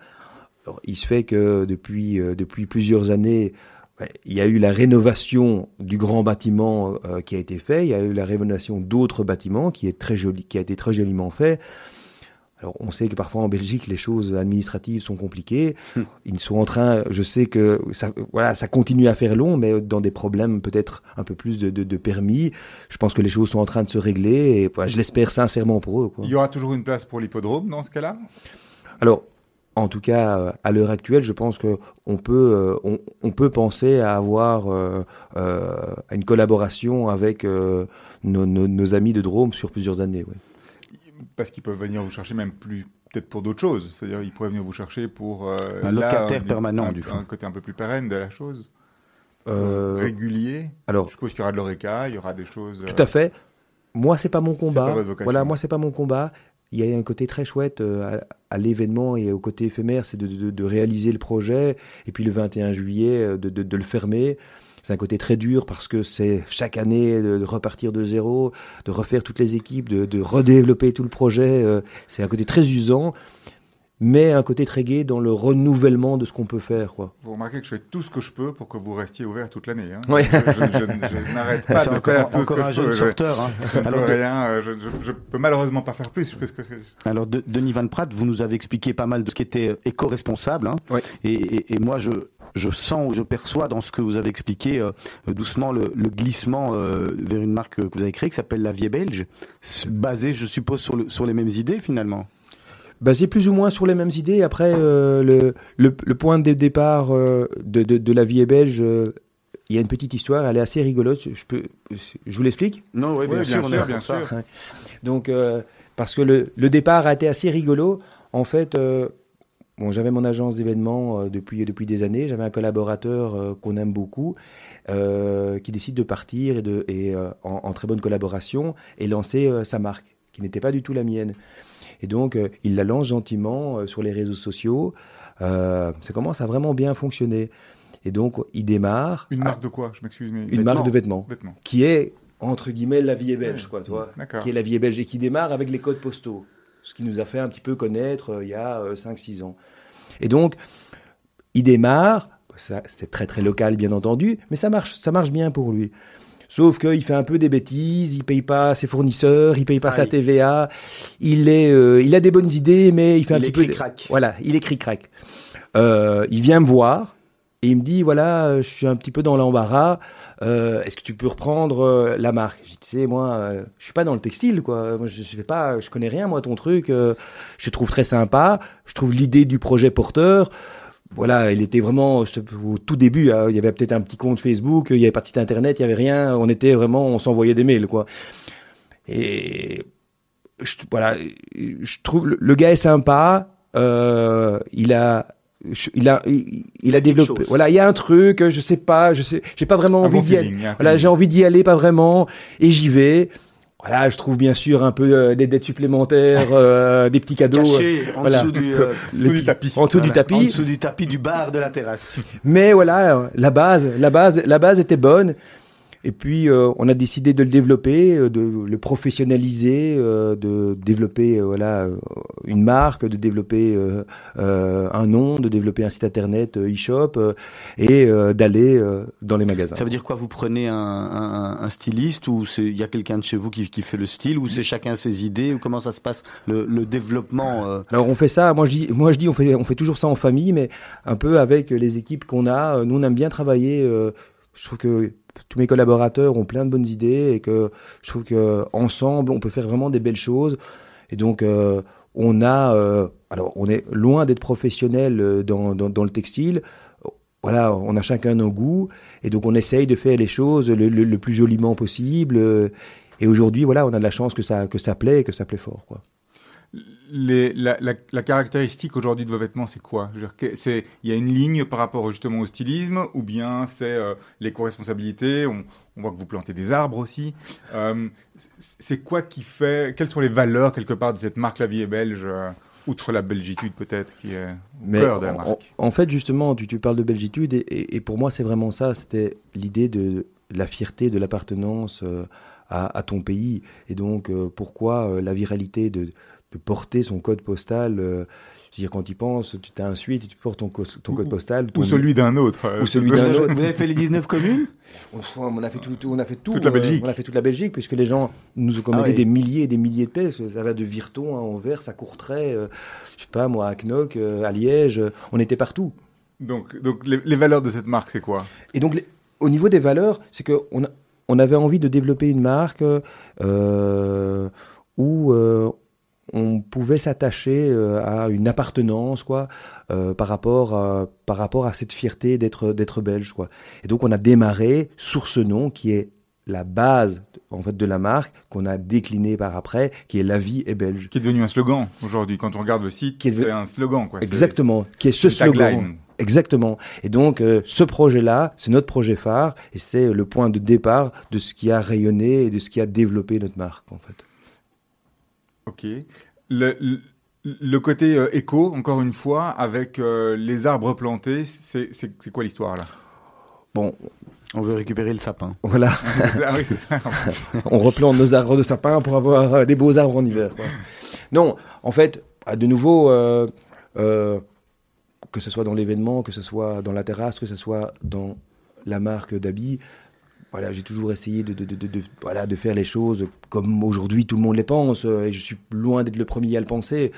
Alors, il se fait que depuis depuis plusieurs années, ouais, il y a eu la rénovation du grand bâtiment euh, qui a été fait, il y a eu la rénovation d'autres bâtiments qui est très joli, qui a été très joliment fait. Alors, on sait que parfois en Belgique, les choses administratives sont compliquées. Ils sont en train, je sais que ça, voilà, ça continue à faire long, mais dans des problèmes peut-être un peu plus de, de, de permis. Je pense que les choses sont en train de se régler et voilà, je l'espère sincèrement pour eux. Quoi. Il y aura toujours une place pour l'hippodrome dans ce cas-là? Alors, en tout cas, à l'heure actuelle, je pense que on peut, euh, on, on peut penser à avoir euh, euh, une collaboration avec euh, nos, nos, nos amis de Drôme sur plusieurs années. Ouais. Parce qu'ils peuvent venir vous chercher même plus peut-être pour d'autres choses. C'est-à-dire ils pourraient venir vous chercher pour euh, Un là, locataire un- permanent, un, du coup. un côté un peu plus pérenne de la chose, Euh, régulier. alors, Je suppose qu'il y aura de l'oreca, il y aura des choses. Tout à fait. Moi, c'est pas mon combat. pas. Voilà, moi, c'est pas mon combat. Il y a un côté très chouette euh, à, à l'événement et au côté éphémère, c'est de, de- de réaliser le projet et puis le 21 juillet euh, de le fermer. C'est un côté très dur parce que c'est chaque année de, de repartir de zéro, de refaire toutes les équipes, de, de redévelopper tout le projet. euh, c'est un côté très usant, mais un côté très gai dans le renouvellement de ce qu'on peut faire. Quoi. Vous remarquez que je fais tout ce que je peux pour que vous restiez ouvert toute l'année. Hein. Ouais. Je, je- je- je n'arrête pas C'est de encore, faire tout encore ce que un je jeune peux. Sauveteur. hein. Je ne Alors, peux rien, euh, je, je, je peux malheureusement pas faire plus que ce que Alors, de- Denis Van Praat, vous nous avez expliqué pas mal de ce qui était éco-responsable. hein. Ouais. Et, et- et moi, je, je sens ou je perçois dans ce que vous avez expliqué euh, doucement le, le glissement euh, vers une marque que vous avez créée qui s'appelle la Vie Belge, basée, je suppose, sur, le- sur les mêmes idées finalement. basé plus ou moins sur les mêmes idées. Après, euh, le, le, le point de départ euh, de, de, de la vie est belge, euh, il y a une petite histoire, elle est assez rigolote. Je, peux, je vous l'explique? Non, oui, Oui, bien sûr, là bien sûr. Ouais. Donc, euh, parce que le, le départ a été assez rigolo. En fait, euh, bon, j'avais mon agence d'événements euh, depuis, depuis des années. J'avais un collaborateur euh, qu'on aime beaucoup euh, qui décide de partir et, de, et en, en très bonne collaboration et lancer sa marque, qui n'était pas du tout la mienne. Et donc, il la lance gentiment sur les réseaux sociaux. Euh, ça commence à vraiment bien fonctionner. Et donc, il démarre. Une à- marque de quoi? Je m'excuse, mais. une marque de vêtements Vêtements. qui est entre guillemets la vie est belge, quoi, tu vois, D'accord. qui est la vie est belge et qui démarre avec les codes postaux, ce qui nous a fait un petit peu connaître euh, il y a 5-6 ans. Et donc, il démarre, ça, c'est très très local bien entendu, mais ça marche, ça marche bien pour lui. Sauf qu'il fait un peu des bêtises, il paye pas ses fournisseurs, il paye pas sa Aïe. TVA, il est, euh, il a des bonnes idées, mais il fait un petit peu. cric-crac. Voilà, il est cric-crac. Euh, il vient me voir et il me dit voilà, euh, je suis un petit peu dans l'embarras. euh, Est-ce que tu peux reprendre euh, la marque? Je dis tu sais moi, euh, je suis pas dans le textile quoi. Moi je, je fais pas, je connais rien moi ton truc. euh, je trouve très sympa. Je trouve l'idée du projet porteur. Voilà, il était vraiment te- au tout début. hein, il y avait peut-être un petit compte Facebook, il y avait pas de site internet, il y avait rien. On était vraiment, on s'envoyait des mails quoi. Et voilà, je trouve le, le gars est sympa. Il a, je- il a, il, il a développé. Voilà, il y a un truc, je sais pas, je sais, j'ai pas vraiment envie bon d'y aller. Voilà, j'ai envie d'y aller, pas vraiment, et j'y vais. Voilà, je trouve bien sûr un peu euh, des dettes supplémentaires, euh, des petits cadeaux. Caché en voilà. dessous du, euh, tapis. En dessous du tapis. En dessous du tapis du bar de la terrasse. Mais voilà, la base, la base, la base était bonne. Et puis euh, on a décidé de le développer, euh, de le professionnaliser, euh, de développer euh, voilà euh, une marque, de développer euh, euh, un nom, de développer un site internet e-shop euh, et euh, d'aller euh, dans les magasins. Ça veut dire quoi? Vous prenez un, un, un styliste ou il y a quelqu'un de chez vous qui, qui fait le style ou c'est chacun ses idées ou comment ça se passe le, le développement euh, Alors on fait ça, moi je dis, moi je dis on fait, on fait toujours ça en famille, mais un peu avec les équipes qu'on a. Nous on aime bien travailler. euh, je trouve que tous mes collaborateurs ont plein de bonnes idées et que je trouve que ensemble on peut faire vraiment des belles choses. Et donc euh, on a, euh, alors on est loin d'être professionnel euh, dans, dans, le textile. Voilà, on a chacun nos goûts et donc on essaye de faire les choses le, le- plus joliment possible. Et aujourd'hui, voilà, on a de la chance que ça que ça plaît et que ça plaît fort, quoi. Les, la, la, la caractéristique aujourd'hui de vos vêtements, c'est quoi? Il y a une ligne par rapport justement au stylisme, ou bien c'est euh, l'éco-responsabilité? On, on voit que vous plantez des arbres aussi. Euh, c'est- quoi qui fait Quelles sont les valeurs quelque part de cette marque La Vie est Belge, euh, outre la belgitude peut-être qui est au Mais cœur de la en, marque? en fait, justement, tu, tu parles de belgitude et, et- et pour moi, c'est vraiment ça. C'était l'idée de, de la fierté, de l'appartenance euh, à, à ton pays. Et donc, pourquoi la viralité de, de porter son code postal euh, dire, quand tu y penses, tu t'as un suite et tu portes ton, code postal. Ou celui d'un autre. euh, Ou celui vous, d'un avez, autre. vous avez fait les 19 communes? On, on a fait tout, on a fait tout. Toute la euh, Belgique. on a fait toute la Belgique, puisque les gens nous ont commandé Ah oui. des milliers et des milliers de pièces. Ça va de Virton à Anvers, à Courtrai, euh, je sais pas moi, à Knock, euh, à Liège. euh, On était partout. Donc, donc les, les valeurs de cette marque, c'est quoi? Et donc, les- au niveau des valeurs, c'est que on, avait envie de développer une marque euh, où euh, on pouvait s'attacher euh, à une appartenance, quoi, euh, par rapport à, par rapport à cette fierté d'être d'être belge, quoi. Et donc, on a démarré sur ce nom qui est la base en fait de la marque qu'on a décliné par après, qui est la vie est belge. Qui est devenu un slogan aujourd'hui. Quand on regarde Qui est c'est de- un slogan. Quoi. Exactement, qui est ce slogan. tagline. Exactement. Et donc, euh, ce projet-là, c'est notre projet phare et c'est le point de départ de ce qui a rayonné et de ce qui a développé notre marque, en fait. Ok. Le, le, le côté euh, éco, encore une fois, avec euh, les arbres plantés, c'est c'est- c'est quoi l'histoire là? Bon, On veut récupérer le sapin. voilà, Ah oui, c'est ça. on replante nos arbres de sapin pour avoir euh, des beaux arbres en hiver. quoi. Non, en fait, à de nouveau, euh, euh, que ce soit dans l'événement, que ce soit dans la terrasse, que ce soit dans la marque d'habits, voilà, j'ai toujours essayé de, de, de, voilà, de faire les choses comme aujourd'hui tout le monde les pense, euh, et je suis loin d'être le premier à le penser.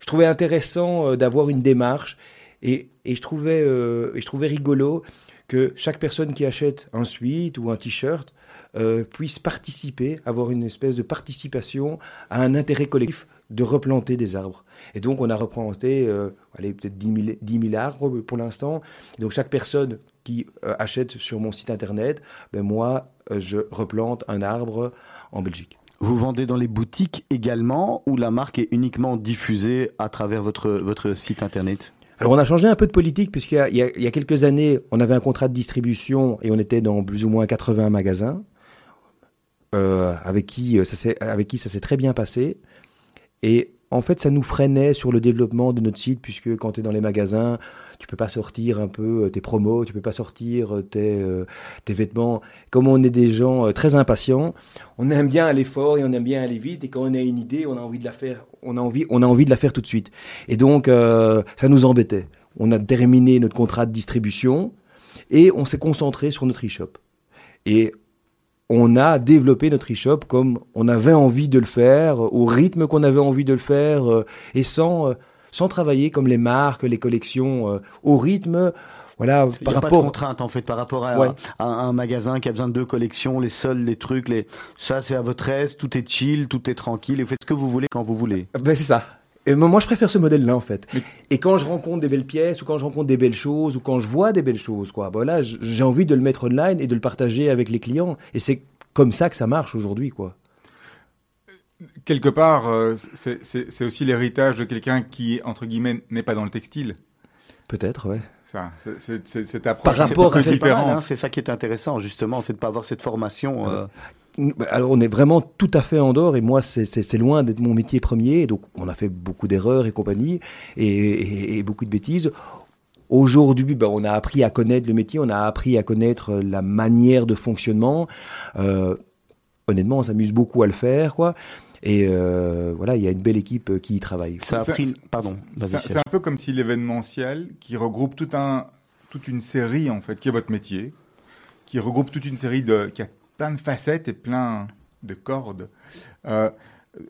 Je trouvais intéressant euh, d'avoir une démarche, et, et, je trouvais, euh, et je trouvais rigolo que chaque personne qui achète un sweat ou un t-shirt euh, puisse participer, avoir une espèce de participation à un intérêt collectif de replanter des arbres. Et donc, on a replanté, euh, allez, peut-être 10 000, 10 000 arbres pour l'instant. Donc, chaque personne qui euh, achète sur mon site internet, ben moi, je replante un arbre en Belgique. Vous vendez dans les boutiques également ou la marque est uniquement diffusée à travers votre, votre site internet? Alors, on a changé un peu de politique, puisqu'il y a quelques années, on avait un contrat de distribution et on était dans plus ou moins 80 magasins, euh, avec, qui, euh, ça s'est- avec qui ça s'est très bien passé. Et en fait, ça nous freinait sur le développement de notre site, puisque quand tu es dans les magasins, tu peux pas sortir un peu euh, tes promos, tu peux pas sortir euh, tes, euh, tes vêtements. Comme on est des gens très impatients, on aime bien aller fort et on aime bien aller vite. Et quand on a une idée, on a envie de la faire, on a envie, on a envie de la faire tout de suite. Et donc, euh, ça nous embêtait. On a terminé notre contrat de distribution et on s'est concentré sur notre e-shop. Et on a développé notre e-shop comme on avait envie de le faire, au rythme qu'on avait envie de le faire, euh, et sans, euh, sans travailler comme les marques, les collections, euh, au rythme, voilà, Il y par a pas de rapport. contrainte en fait par rapport à, Ouais. à un magasin qui a besoin de deux collections, les soldes, les trucs, les ça c'est à votre aise, tout est chill, tout est tranquille, et vous faites ce que vous voulez quand vous voulez. Ben, c'est ça. Et moi, je préfère ce modèle-là, en fait. Mais- Et quand je rencontre des belles pièces, ou quand je rencontre des belles choses, ou quand je vois des belles choses, quoi, ben là, j'ai envie de le mettre online et de le partager avec les clients. Et c'est comme ça que ça marche aujourd'hui, quoi. Quelque part, euh, c'est- aussi l'héritage de quelqu'un qui, entre guillemets, n'est pas dans le textile. Peut-être, ouais. Ça, c'est- Par rapport à différente. hein, c'est ça qui est intéressant justement, c'est de pas avoir cette formation. euh, Ben, Alors, on est vraiment tout à fait en dehors, et moi, c'est- c'est c'est loin d'être mon métier premier. Donc, on a fait beaucoup d'erreurs et compagnie, et, et- et beaucoup de bêtises. Aujourd'hui, ben, on a appris à connaître le métier, on a appris à connaître la manière de fonctionnement. Euh, honnêtement, on s'amuse beaucoup à le faire, quoi. Et euh, voilà, il y a une belle équipe qui y travaille. ça a Ça- pris. ça- Pardon. C'est un peu comme si l'événementiel, qui regroupe tout un, toute une série, en fait, qui est votre métier, qui regroupe toute une série de, qui a plein de facettes et plein de cordes, euh,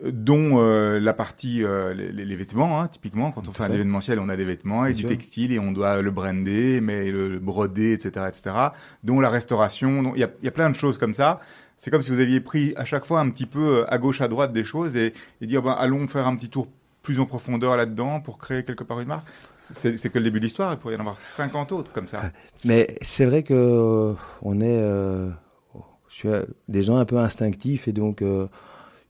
dont euh, la partie, euh, les, vêtements, hein, typiquement, quand on fait un événementiel, on a des vêtements et Bien du sûr. textile et on doit le brander, mais le, le broder, etc., etc., dont la restauration, il y a, il y a plein de choses comme ça. C'est comme si vous aviez pris à chaque fois un petit peu à gauche, à droite des choses et, et dire, ben, allons faire un petit tour plus en profondeur là-dedans pour créer quelque part une marque. C'est que le début de l'histoire, il pourrait y en avoir 50 autres comme ça. Mais c'est vrai que on est, euh, suis euh, des gens un peu instinctifs et donc euh,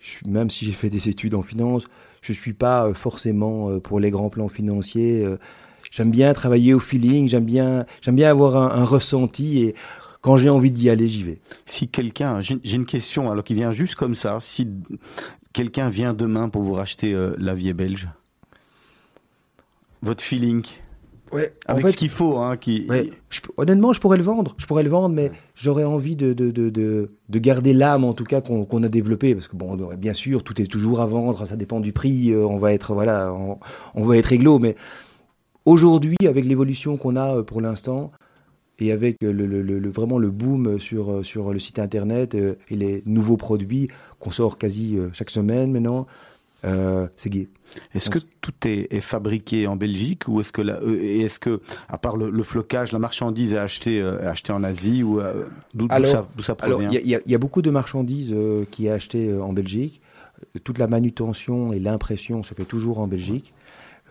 je suis- même si j'ai fait des études en finance, je suis pas euh, forcément euh, pour les grands plans financiers. j'aime bien travailler au feeling, j'aime bien, j'aime bien avoir un, ressenti et quand j'ai envie d'y aller, j'y vais. Si quelqu'un, j'ai une question alors qui vient juste comme ça, si quelqu'un vient demain pour vous racheter euh, la vie belge, votre feeling, Ouais, avec ce qu'il faut, hein, qui. Ouais, je- honnêtement, je pourrais le vendre. Je pourrais le vendre, mais j'aurais envie de, de, de, de, de garder l'âme, en tout cas, qu'on a développée. Parce que, bon, bien sûr, tout est toujours à vendre, ça dépend du prix, euh, on va être, voilà, on, on va être réglo. Mais aujourd'hui, avec l'évolution qu'on a euh, pour l'instant, et avec euh, le, le, le- le- vraiment le boom sur, sur le site internet euh, et les nouveaux produits qu'on sort quasi chaque semaine maintenant, euh, c'est gay. Est-ce que tout est, est fabriqué en Belgique ou est-ce que la, euh, et est-ce que à part le, le flocage, la marchandise est achetée, euh, achetée en Asie ou euh, d'où d'où Alors- ça, d'où ça Alors, provient il y, a- y y beaucoup de marchandises euh, qui est achetées euh, en Belgique. Toute la manutention et l'impression se fait toujours en Belgique.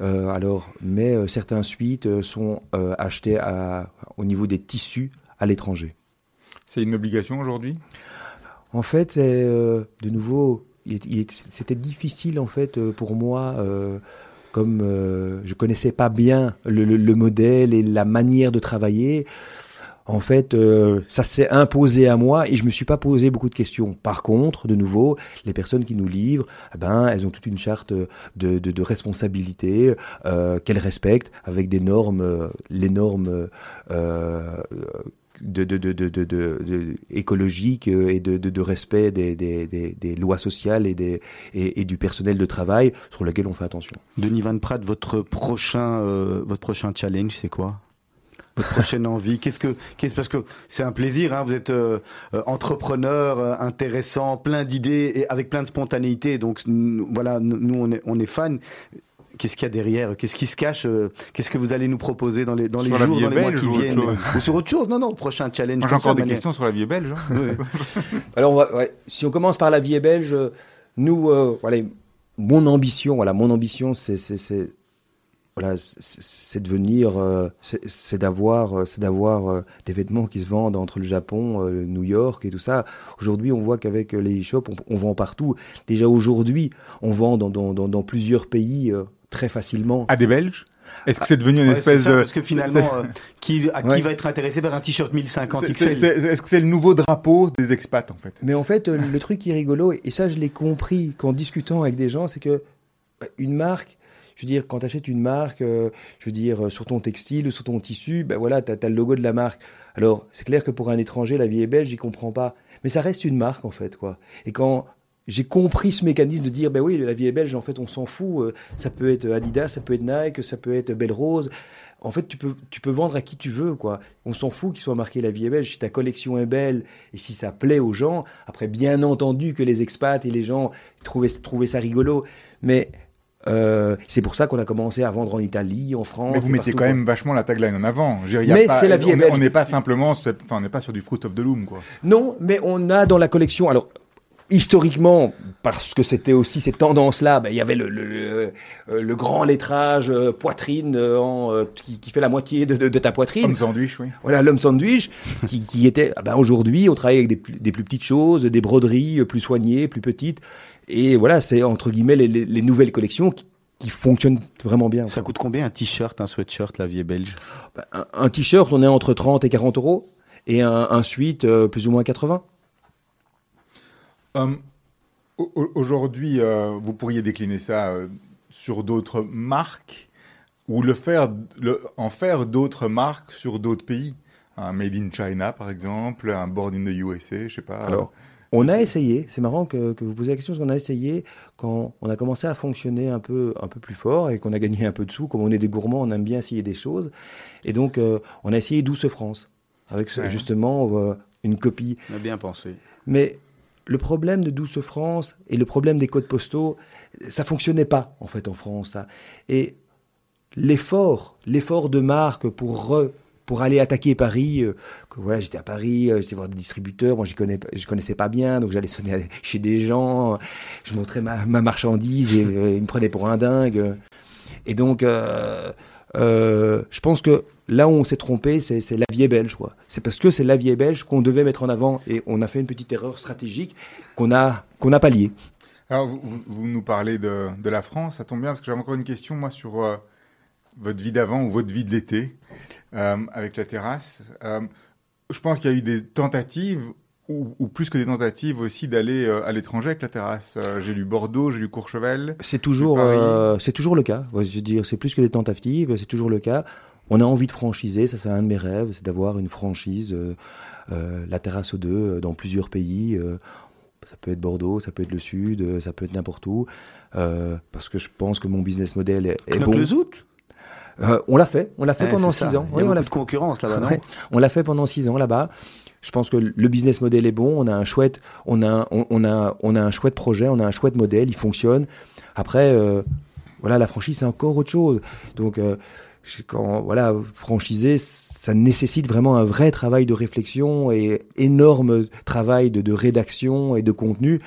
Euh, alors, mais euh, certains suites euh, sont euh, achetés à, au niveau des tissus à l'étranger. C'est une obligation aujourd'hui? En fait, c'est, euh, de nouveau, c'était difficile en fait euh, pour moi, euh, comme euh, je connaissais pas bien le, le- le modèle et la manière de travailler. En fait, euh, ça s'est imposé à moi et je me suis pas posé beaucoup de questions. Par contre, de nouveau, les personnes qui nous livrent, eh ben, elles ont toute une charte de, de, responsabilité qu'elles respectent avec des normes, les normes de, de, de, écologiques euh, et de, respect des, des, des, lois sociales et, des, et, du personnel de travail sur lequel on fait attention. Denis Van Pratt, votre prochain, euh, votre prochain challenge, c'est quoi? Votre prochaine envie? Qu'est-ce que, qu'est-ce parce que c'est un plaisir. Hein, vous êtes euh, entrepreneur, intéressant, plein d'idées et avec plein de spontanéité. Donc voilà, nous on est, on est fans. Qu'est-ce qu'il y a derrière Qu'est-ce qui se cache euh, Qu'est-ce que vous allez nous proposer dans les dans Sur jours, dans les mois qui viennent Ou sur autre chose Non, non. Prochain challenge. J'ai encore ça, des manière- questions sur la vie belge. hein. Alors, on va, ouais, si on commence par la vie est belge, nous, euh, voilà, mon ambition, voilà, mon ambition, c'est, c'est, c'est, voilà, c'est- c'est de venir, euh, c'est c'est d'avoir, euh, c'est d'avoir euh, des vêtements qui se vendent entre le Japon, euh, New York et tout ça. Aujourd'hui, on voit qu'avec les e-shops, on, on vend partout. Déjà aujourd'hui, on vend dans, dans, dans, dans plusieurs pays euh, très facilement. À des Belges? Est-ce que c'est devenu une Ouais, espèce ça, de. parce que finalement, euh, qui, à qui Ouais. va être intéressé par un t-shirt 1050 c'est- XL c'est- c'est- Est-ce que c'est le nouveau drapeau des expats en fait? Mais en fait, euh, le truc qui est rigolo, et ça je l'ai compris qu'en discutant avec des gens, c'est que Une marque, je veux dire, quand tu achètes une marque, euh, je veux dire, euh, sur ton textile ou sur ton tissu, ben voilà, tu as, le logo de la marque. Alors, c'est clair que pour un étranger, la vie est belle, j'y comprends pas. Mais ça reste une marque, en fait, quoi. Et quand j'ai compris ce mécanisme de dire, ben oui, la vie est belge, en fait, on s'en fout. euh, Ça peut être Adidas, ça peut être Nike, ça peut être Belle Rose. En fait, tu peux, tu peux vendre à qui tu veux, quoi. On s'en fout qu'il soit marqué la vie est belge. Si ta collection est belle et si ça plaît aux gens, après, bien entendu que les expats et les gens trouvaient, trouvaient ça rigolo. Mais euh, c'est pour ça qu'on a commencé à vendre en Italie, en France. Mais vous et mettez quand quoi. même vachement la tagline en avant. Dire, Mais c'est la vie est on est- belge. On n'est pas simplement, enfin, on n'est pas sur du fruit of the loom, quoi. Non, mais on a dans la collection. Alors, historiquement, parce que c'était aussi cette tendance-là, ben, il y avait le, le, le, euh, le grand lettrage euh, poitrine euh, en, euh, qui, qui fait la moitié de, de- de ta poitrine. Comme sandwich, oui. Voilà, l'homme sandwich, qui, qui était. ah ben, Aujourd'hui, on travaille avec des, plus- des plus petites choses, des broderies euh, plus soignées, plus petites. Et voilà, c'est entre guillemets les, les- les nouvelles collections qui, qui fonctionnent vraiment bien. Ça coûte combien un t-shirt, un sweatshirt, la vie est belge? Ben, un, un t-shirt, on est entre 30 et 40 euros. Et un, un suite, euh, plus ou moins 80. Hum, au- au- Aujourd'hui, euh, vous pourriez décliner ça euh, sur d'autres marques ou le faire, le- en faire d'autres marques sur d'autres pays? Un Made in China, par exemple, un Born in the USA, je sais pas. Alors, on a essayé, c'est marrant que, que vous posiez la question, parce qu'on a essayé quand on a commencé à fonctionner un peu, un peu plus fort et qu'on a gagné un peu de sous. Comme on est des gourmands, on aime bien essayer des choses. Et donc, euh, on a essayé Douce France, avec ce- Ouais. justement euh, une copie. On a bien pensé. Mais le problème de Douce France et le problème des codes postaux, ça fonctionnait pas en fait en France. ça. Et l'effort, l'effort de marque pour pour aller attaquer Paris, euh, que voilà, j'étais à Paris, euh, j'étais voir des distributeurs, moi je connais, je connaissais pas bien, donc j'allais sonner chez des gens, je montrais ma, ma marchandise et euh, ils me prenaient pour un dingue. Et donc, euh, je pense que là où on s'est trompé, c'est la vie est belge. C'est parce que c'est la vie est belge qu'on devait mettre en avant et on a fait une petite erreur stratégique qu'on a qu'on a. Alors, vous, nous parlez de, la France, ça tombe bien parce que j'avais encore une question, moi, sur euh, votre vie d'avant ou votre vie de l'été euh, avec la terrasse. Je pense qu'il y a eu des tentatives, ou, ou plus que des tentatives aussi, d'aller euh, à l'étranger avec la terrasse. Euh, j'ai lu Bordeaux, j'ai lu Courchevel. C'est toujours euh, c'est toujours le cas. Je veux dire, c'est plus que des tentatives, c'est toujours le cas. On a envie de franchiser, ça c'est un de mes rêves, c'est d'avoir une franchise, euh, euh, la terrasse aux deux, dans plusieurs pays. euh, ça peut être Bordeaux, ça peut être le Sud, euh, ça peut être n'importe où. euh, parce que je pense que mon business model est, est bon. le zout Euh, on l'a fait, on l'a fait Ouais, pendant six ans. Il y Oui, a on beaucoup l'a de concurrence là-bas, non? Ouais, on l'a fait pendant six ans là-bas. Je pense que le business model est bon. On a un chouette, on a, on, a, on a un chouette projet, on a un chouette modèle, il fonctionne. Après, euh, voilà, la franchise c'est encore autre chose. Donc, euh, quand voilà, franchiser, ça nécessite vraiment un vrai travail de réflexion et énorme travail de, rédaction et de contenu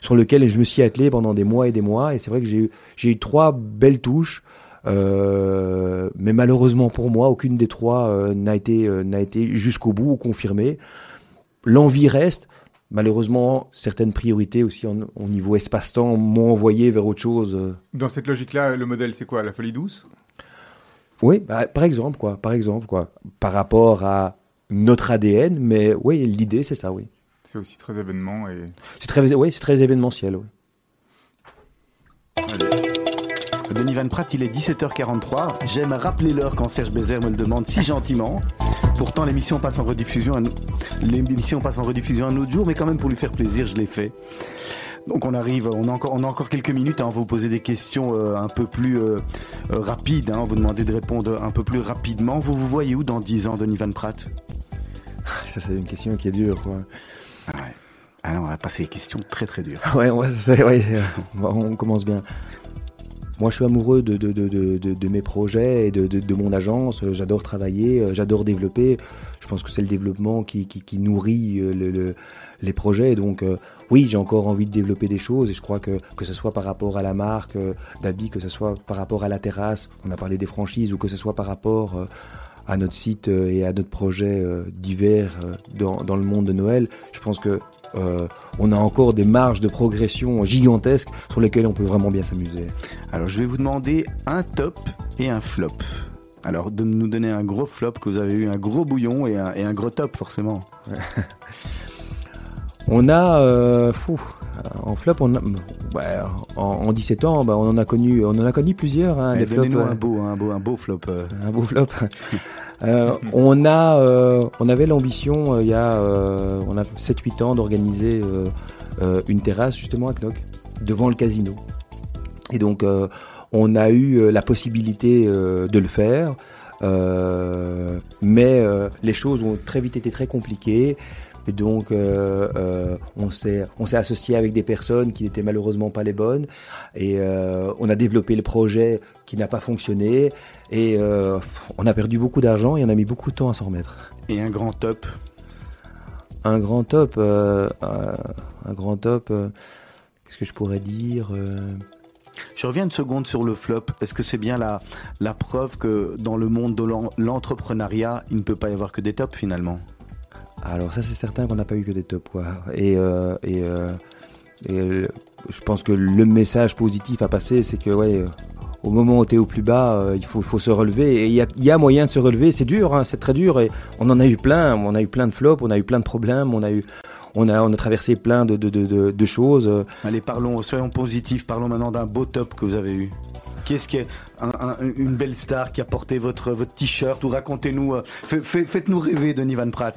sur lequel je me suis attelé pendant des mois et des mois. Et c'est vrai que j'ai eu, j'ai eu trois belles touches. Euh, mais malheureusement pour moi, aucune des trois euh, n'a été, euh, n'a été jusqu'au bout ou confirmée. L'envie reste. Malheureusement, certaines priorités aussi en- au niveau espace-temps m'ont envoyé vers autre chose. euh. Dans cette logique-là, le modèle, c'est quoi? La folie douce? Oui, bah, par exemple, quoi. Par exemple, quoi. Par rapport à notre ADN, mais oui, l'idée, c'est ça, oui. C'est aussi très événement et... C'est très, oui, c'est très événementiel, oui. Denis Van Pratt, il est 17h43. J'aime rappeler l'heure quand Serge Bézère me le demande si gentiment. Pourtant, l'émission passe en rediffusion, un... l'émission passe en rediffusion un autre jour, mais quand même pour lui faire plaisir, je l'ai fait. Donc on arrive, on a encore, on a encore quelques minutes à vous poser des questions euh, un peu plus euh, euh, rapides. Hein, vous demandez de répondre un peu plus rapidement. Vous vous voyez où dans 10 ans, Denis Van Pratt? Ça, c'est une question qui est dure, quoi. ah ouais. Ah non, on va passer des questions très très dures. Ouais, ouais, on commence bien. Moi, je suis amoureux de, de, de, de, mes projets et de, de, de mon agence. Euh, J'adore travailler, euh, j'adore développer. Je pense que c'est le développement qui, qui, qui nourrit euh, le, le- les projets. Donc, euh, oui, j'ai encore envie de développer des choses et je crois que que ce soit par rapport à la marque euh, d'habits, que ce soit par rapport à la terrasse, on a parlé des franchises, ou que ce soit par rapport à notre site et à notre projet divers dans, dans le monde de Noël, je pense que euh, on a encore des marges de progression gigantesques sur lesquelles on peut vraiment bien s'amuser. Alors je vais vous demander un top et un flop. Alors de nous donner un gros flop que vous avez eu un gros bouillon et un, et un gros top forcément. On a, euh, fou, en flop, on a, ouais, en, en 17 ans, bah, on en a connu, on en a connu plusieurs, hein, des flops. Euh, un beau, un beau, un beau flop. euh. un beau flop. Euh, on a, euh, on avait l'ambition euh, il y a, on a 7-8 ans d'organiser une terrasse justement à Knock devant le casino. Et donc on a eu la possibilité de le faire, mais les choses ont très vite été très compliquées. Et donc, euh, euh, on s'est on s'est associé avec des personnes qui n'étaient malheureusement pas les bonnes, et euh, on a développé le projet qui n'a pas fonctionné, et on a perdu beaucoup d'argent et on a mis beaucoup de temps à s'en remettre. Et un grand top. Un grand top, un grand top. Qu'est-ce que je pourrais dire Je reviens une seconde sur le flop. Est-ce que c'est bien la, la preuve que dans le monde de l'en- l'entrepreneuriat, il ne peut pas y avoir que des tops finalement? Alors ça c'est certain qu'on n'a pas eu que des tops quoi. Et, euh, et, euh, et, euh, je pense que le message positif à passer c'est que ouais, euh, au moment où tu es au plus bas, euh, il faut, faut se relever. Et il y y a moyen de se relever. C'est dur, hein, c'est très dur. Et on en a eu plein. On a eu plein de flops, on a eu plein de problèmes, on a eu, on a, on a traversé plein de, de, de, de, choses. Allez, parlons, soyons positifs. Parlons maintenant d'un beau top que vous avez eu. Qu'est-ce qui est un- un- une belle star qui a porté votre, votre t-shirt ou racontez-nous, fait- fait- faites-nous rêver, Denis Van Pratt.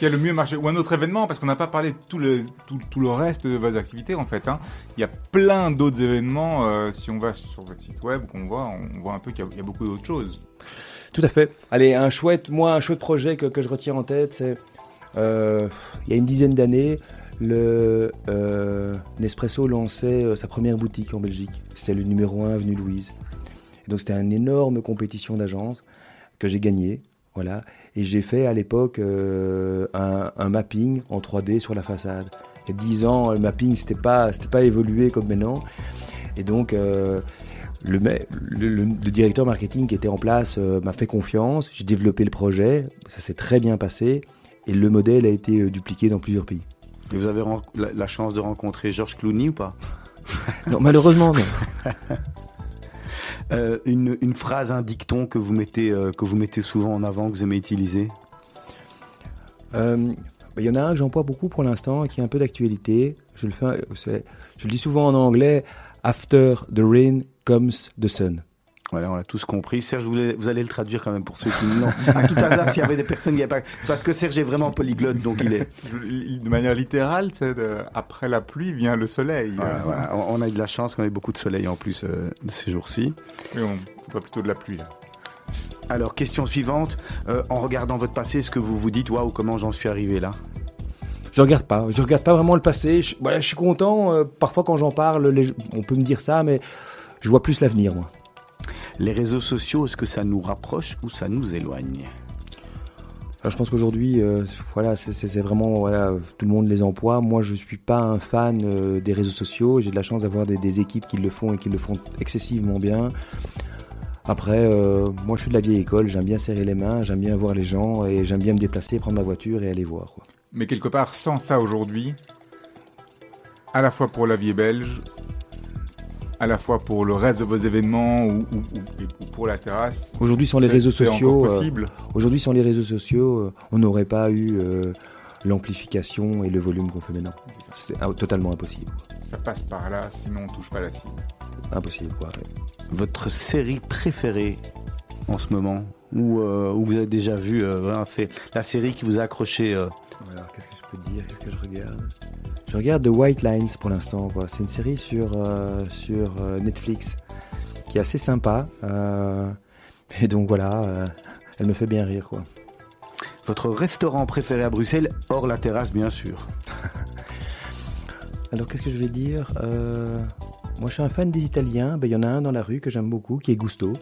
Qui a le mieux marché Ou un autre événement, parce qu'on n'a pas parlé de tout le, tout, le reste de vos activités en fait. hein. Il y a plein d'autres événements. euh, si on va sur votre site web, qu'on voit, on voit un peu qu'il y a- beaucoup d'autres choses. Tout à fait. Allez, un chouette, moi, un chouette projet que, je retiens en tête, c'est euh, il y a une dizaine d'années, le euh, Nespresso lançait sa première boutique en Belgique. C'était le numéro 1 avenue Louise. Donc c'était une énorme compétition d'agence que j'ai gagné. Voilà. Et j'ai fait à l'époque euh, un, un mapping en 3D sur la façade. Il y a 10 ans, le mapping, c'était pas, c'était pas évolué comme maintenant. Et donc, euh, le, le, le- le directeur marketing qui était en place euh, m'a fait confiance. J'ai développé le projet. Ça s'est très bien passé. Et le modèle a été dupliqué dans plusieurs pays. Et vous avez la, la chance de rencontrer Georges Clooney ou pas? Non, malheureusement, non. Euh, une, une phrase, un dicton que vous mettez, euh, que vous mettez souvent en avant, que vous aimez utiliser. Euh, bah, Il y en a un que j'emploie beaucoup pour l'instant, qui est un peu d'actualité. Je je le dis souvent en anglais. After the rain comes the sun. Voilà, on l'a tous compris. Serge, vous allez, vous allez le traduire quand même pour ceux qui l'ont. À tout hasard, s'il y avait des personnes qui n'avaient pas. Parce que Serge est vraiment polyglotte, donc il est. De manière littérale, c'est de- après la pluie vient le soleil. Voilà, Euh, voilà. On a eu de la chance qu'on ait beaucoup de soleil en plus euh, ces jours-ci. Mais on voit plutôt de la pluie là. Alors, question suivante. Euh, en regardant votre passé, est-ce que vous vous dites, waouh, comment j'en suis arrivé là? Je regarde pas. Je regarde pas vraiment le passé. Je, voilà, je suis content. euh, parfois, quand j'en parle, les- on peut me dire ça, mais je vois plus l'avenir, moi. Les réseaux sociaux, est-ce que ça nous rapproche ou ça nous éloigne? Alors, je pense qu'aujourd'hui, euh, voilà, c'est- vraiment voilà, tout le monde les emploie. Moi, je suis pas un fan euh, des réseaux sociaux. J'ai de la chance d'avoir des, des équipes qui le font et qui le font excessivement bien. Après, euh, moi, je suis de la vieille école. J'aime bien serrer les mains, j'aime bien voir les gens et j'aime bien me déplacer, prendre ma voiture et aller voir. Quoi. Mais quelque part, sans ça aujourd'hui, à la fois pour la vie belge, à la fois pour le reste de vos événements ou, ou- ou- ou pour la terrasse. Aujourd'hui, sans les réseaux sociaux, euh, aujourd'hui, sans les réseaux sociaux, euh, on n'aurait pas eu euh, l'amplification et le volume qu'on fait maintenant. C'est totalement impossible. Ça passe par là, sinon on touche pas la cible. Impossible, quoi. ouais. Votre série préférée en ce moment Ou euh, où vous avez déjà vu euh, c'est la série qui vous a accroché euh, Alors, qu'est-ce que je peux te dire? Qu'est-ce que je regarde? Je regarde The White Lines pour l'instant. C'est une série sur, euh, sur euh, Netflix qui est assez sympa. euh, et donc voilà, elle me fait bien rire. quoi. Votre restaurant préféré à Bruxelles, hors la terrasse bien sûr. Alors, qu'est-ce que je vais dire? Moi, je suis un fan des Italiens. Ben, Il y en a un dans la rue que j'aime beaucoup, qui est Gusto.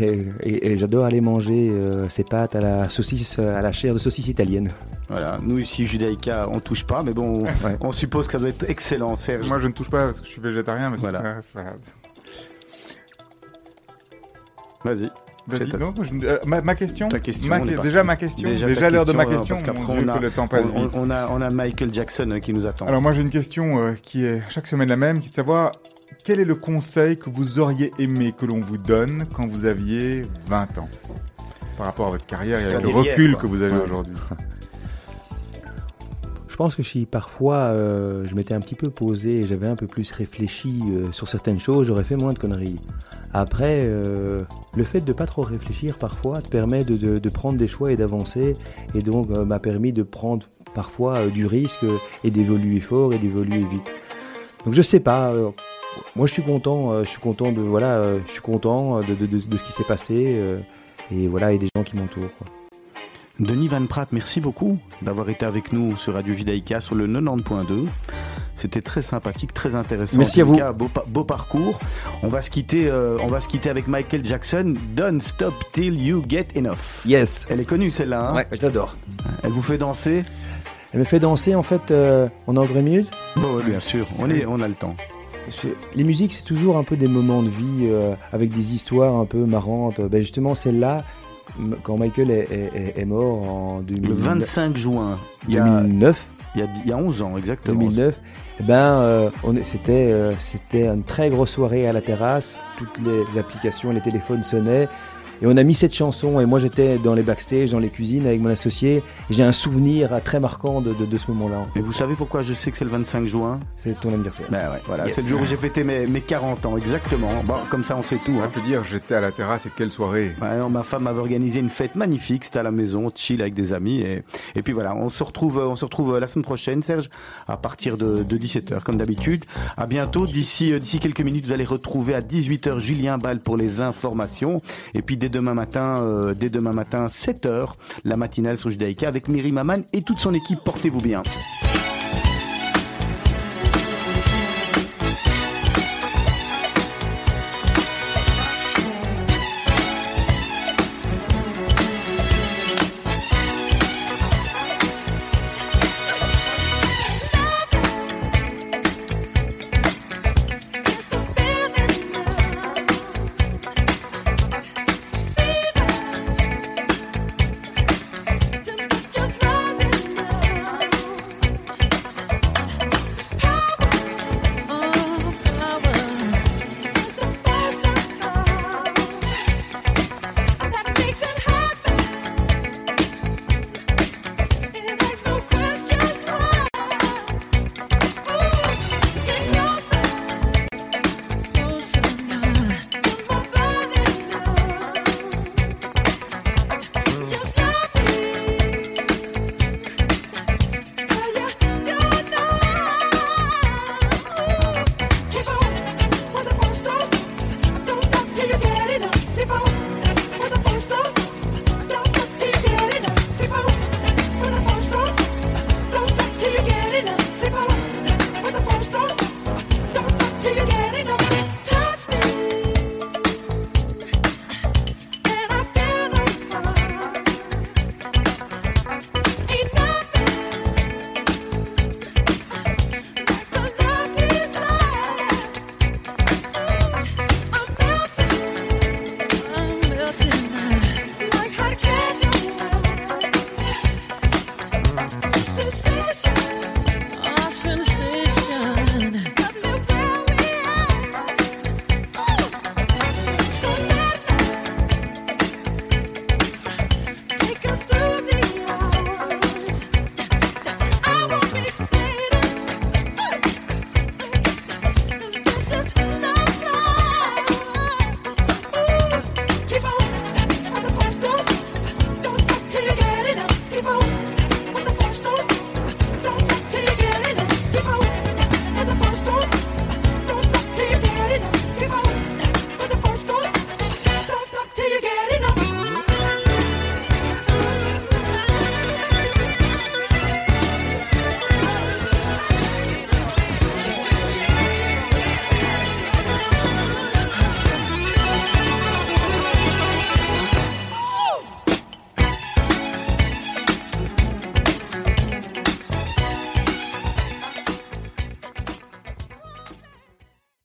Et, et- et j'adore aller manger euh, ses pâtes à la saucisse, à la chair de saucisse italienne. Voilà, nous ici Judaïka, on touche pas, mais bon, Ouais. on suppose que ça doit être excellent, Serge. Moi, je ne touche pas parce que je suis végétarien, mais c'est Voilà. Vas-y. Vas-y, non, je- euh, ma, ma question, Ta question, Ma- déjà ma question, Déjà déjà, l'heure de ma question, parce mon qu'après, Dieu, on a- que le temps passe On, vite. on a, on a Michael Jackson qui nous attend. Alors moi j'ai une question euh, qui est chaque semaine la même, qui est de savoir quel est le conseil que vous auriez aimé que l'on vous donne quand vous aviez 20 ans par rapport à votre carrière et avec le recul quoi. que vous avez Ouais. aujourd'hui? Je pense que si parfois euh, je m'étais un petit peu posé et j'avais un peu plus réfléchi euh, sur certaines choses, j'aurais fait moins de conneries. Après, euh, le fait de pas trop réfléchir parfois te permet de, de- de prendre des choix et d'avancer, et donc euh, m'a permis de prendre parfois euh, du risque et d'évoluer fort et d'évoluer vite. Donc je sais pas. Moi, je suis content. euh, je suis content de voilà. euh, je suis content de, de, de, de ce qui s'est passé euh, et voilà et des gens qui m'entourent. Denis Van Pratt, merci beaucoup d'avoir été avec nous sur Radio Judaïka sur le 90.2. C'était très sympathique, très intéressant. Merci En à vous. cas, beau, pa- beau parcours. On va se quitter, on va se quitter avec Michael Jackson. Don't stop till you get enough. Yes. Elle est connue celle-là. hein? Ouais, j'adore. Elle vous fait danser? Elle me fait danser en fait. on a encore une minute. Bon, ouais, bien sûr. On est, on a le temps. Les musiques, c'est toujours un peu des moments de vie euh, avec des histoires un peu marrantes. Ben justement, celle-là, quand Michael est, est- est- est mort en 2000 Le 25 juin, il y a, 2009, il y a, il y a 11 ans exactement. 2009, eh ben, euh, c'était euh, c'était une très grosse soirée à la terrasse. Toutes les applications, les téléphones sonnaient. Et on a mis cette chanson. Et moi, j'étais dans les backstage, dans les cuisines avec mon associé. J'ai un souvenir euh, très marquant de, de- de ce moment-là. Et vous savez pourquoi je sais que c'est le 25 juin C'est ton anniversaire. Ben ouais, voilà, Yes. c'est le jour où j'ai fêté mes, mes 40 ans, exactement. Bon, comme ça, on sait tout. On Hein. peut dire, j'étais à la terrasse et quelle soirée. Ouais, non, ma femme avait organisé une fête magnifique, c'était à la maison, chill avec des amis et, et puis voilà, on se retrouve on se retrouve la semaine prochaine Serge à partir de, de 17h comme d'habitude. À bientôt, d'ici euh, d'ici quelques minutes, vous allez retrouver à 18h Julien Ball pour les informations et puis dès demain matin euh, dès demain matin 7h la matinale sur Judaïka avec Miri Maman et toute son équipe, portez-vous bien.